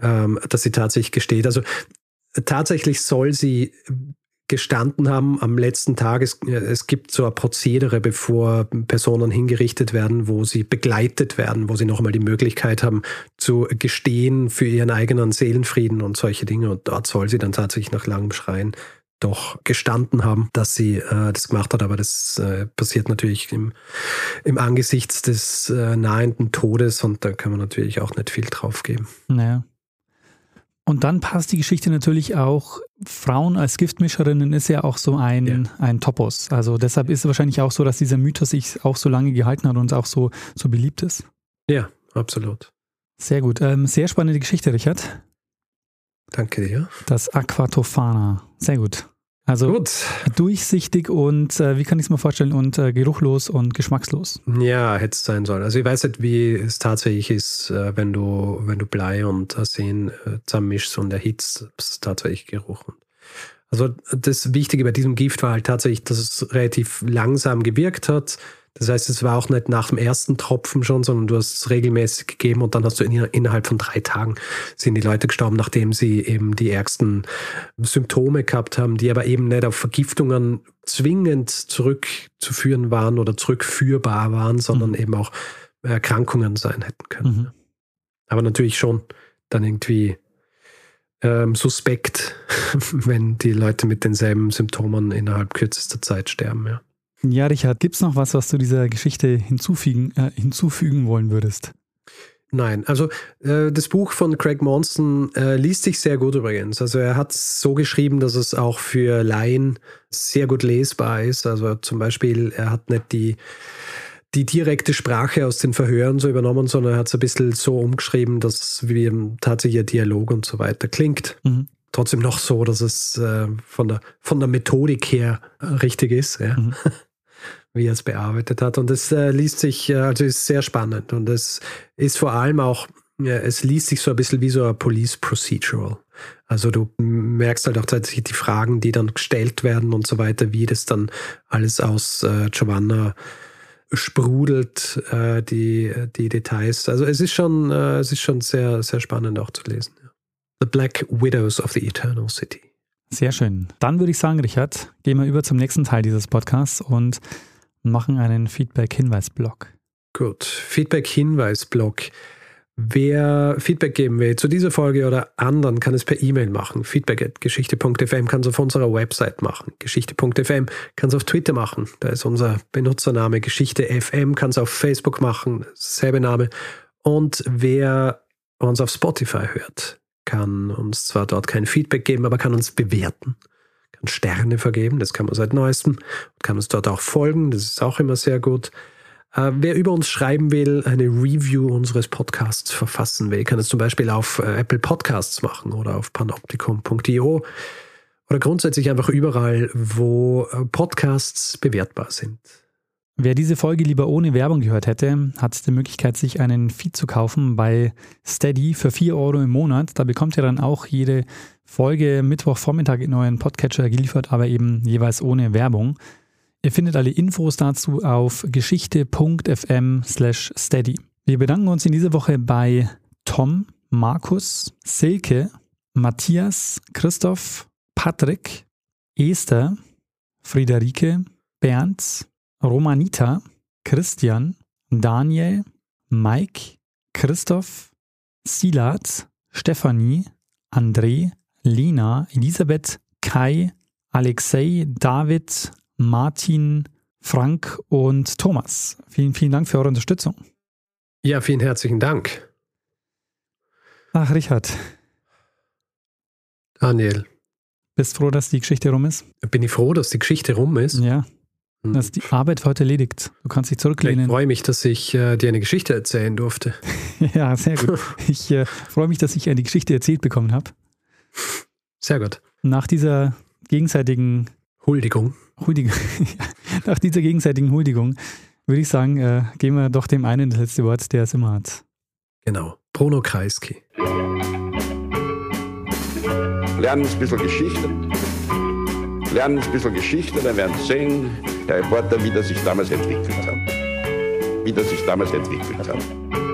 ähm, dass sie tatsächlich gesteht. Also tatsächlich soll sie gestanden haben am letzten Tag. Es, es gibt so ein Prozedere, bevor Personen hingerichtet werden, wo sie begleitet werden, wo sie nochmal die Möglichkeit haben zu gestehen für ihren eigenen Seelenfrieden und solche Dinge. Und dort soll sie dann tatsächlich nach langem Schreien doch gestanden haben, dass sie äh, das gemacht hat. Aber das äh, passiert natürlich im, im Angesichts des äh, nahenden Todes und da kann man natürlich auch nicht viel drauf geben. Naja. Und dann passt die Geschichte natürlich auch, Frauen als Giftmischerinnen ist ja auch so ein, ja. ein Topos. Also deshalb ist es wahrscheinlich auch so, dass dieser Mythos sich auch so lange gehalten hat und auch so, so beliebt ist. Ja, absolut. Sehr gut. Ähm, sehr spannende Geschichte, Richard. Danke dir. Das Aquatophana. Sehr gut. Also Gut. durchsichtig und äh, wie kann ich es mir vorstellen und äh, geruchlos und geschmackslos. Ja, hätte es sein sollen. Also ich weiß nicht, wie es tatsächlich ist, äh, wenn du wenn du Blei und Arsen äh, zusammenmischst und erhitzt, ist tatsächlich Geruch. Also das Wichtige bei diesem Gift war halt tatsächlich, dass es relativ langsam gewirkt hat. Das heißt, es war auch nicht nach dem ersten Tropfen schon, sondern du hast es regelmäßig gegeben und dann hast du in, innerhalb von drei Tagen sind die Leute gestorben, nachdem sie eben die ärgsten Symptome gehabt haben, die aber eben nicht auf Vergiftungen zwingend zurückzuführen waren oder zurückführbar waren, sondern mhm. eben auch Erkrankungen sein hätten können. Mhm. Aber natürlich schon dann irgendwie ähm, suspekt, wenn die Leute mit denselben Symptomen innerhalb kürzester Zeit sterben, ja. Ja, Richard, gibt es noch was, was du dieser Geschichte hinzufügen, äh, hinzufügen wollen würdest? Nein, also äh, das Buch von Craig Monson äh, liest sich sehr gut übrigens. Also er hat es so geschrieben, dass es auch für Laien sehr gut lesbar ist. Also zum Beispiel, er hat nicht die, die direkte Sprache aus den Verhören so übernommen, sondern er hat es ein bisschen so umgeschrieben, dass es wie tatsächlich ein Dialog und so weiter klingt. Mhm. Trotzdem noch so, dass es äh, von, der, von der Methodik her richtig ist. Ja. Mhm. Wie er es bearbeitet hat. Und es äh, liest sich, äh, also ist sehr spannend. Und es ist vor allem auch, äh, es liest sich so ein bisschen wie so ein Police Procedural. Also du merkst halt auch tatsächlich die Fragen, die dann gestellt werden und so weiter, wie das dann alles aus äh, Giovanna sprudelt, äh, die, die Details. Also es ist schon, äh, es ist schon sehr, sehr spannend auch zu lesen. The Black Widows of the Eternal City. Sehr schön. Dann würde ich sagen, Richard, gehen wir über zum nächsten Teil dieses Podcasts und machen einen Feedback-Hinweis-Blog. Gut, Feedback-Hinweis-Blog. Wer Feedback geben will zu dieser Folge oder anderen, kann es per E-Mail machen. Feedback at geschichte.fm kann es auf unserer Website machen. Geschichte.fm kann es auf Twitter machen. Da ist unser Benutzername Geschichte.fm, kann es auf Facebook machen, selbe Name. Und wer uns auf Spotify hört, kann uns zwar dort kein Feedback geben, aber kann uns bewerten kann Sterne vergeben, das kann man seit neuestem, kann uns dort auch folgen, das ist auch immer sehr gut. Äh, wer über uns schreiben will, eine Review unseres Podcasts verfassen will, kann es zum Beispiel auf äh, Apple Podcasts machen oder auf panoptikum.io oder grundsätzlich einfach überall, wo äh, Podcasts bewertbar sind. Wer diese Folge lieber ohne Werbung gehört hätte, hat die Möglichkeit, sich einen Feed zu kaufen bei Steady für 4 Euro im Monat. Da bekommt ihr dann auch jede Folge Mittwochvormittag in euren Podcatcher geliefert, aber eben jeweils ohne Werbung. Ihr findet alle Infos dazu auf geschichte.fm steady. Wir bedanken uns in dieser Woche bei Tom, Markus, Silke, Matthias, Christoph, Patrick, Esther, Friederike, Bernd, Romanita, Christian, Daniel, Mike, Christoph, Silat, Stefanie, André, Lena, Elisabeth, Kai, Alexei, David, Martin, Frank und Thomas. Vielen, vielen Dank für eure Unterstützung. Ja, vielen herzlichen Dank. Ach, Richard. Daniel. Bist froh, dass die Geschichte rum ist? Bin ich froh, dass die Geschichte rum ist? Ja. Hm. Das ist die Arbeit für heute erledigt. Du kannst dich zurücklehnen. Ich freue mich, dass ich äh, dir eine Geschichte erzählen durfte. ja, sehr gut. Ich äh, freue mich, dass ich eine Geschichte erzählt bekommen habe. Sehr gut. Nach dieser gegenseitigen Huldigung. Huldigung. Nach dieser gegenseitigen Huldigung würde ich sagen, äh, geben wir doch dem einen das letzte Wort, der es immer hat. Genau. Bruno Kreisky. Lernen ein bisschen Geschichte. Lernen ein bisschen Geschichte, dann werden Sie sehen, der Reporter, wie das sich damals entwickelt hat. Wie das sich damals entwickelt hat.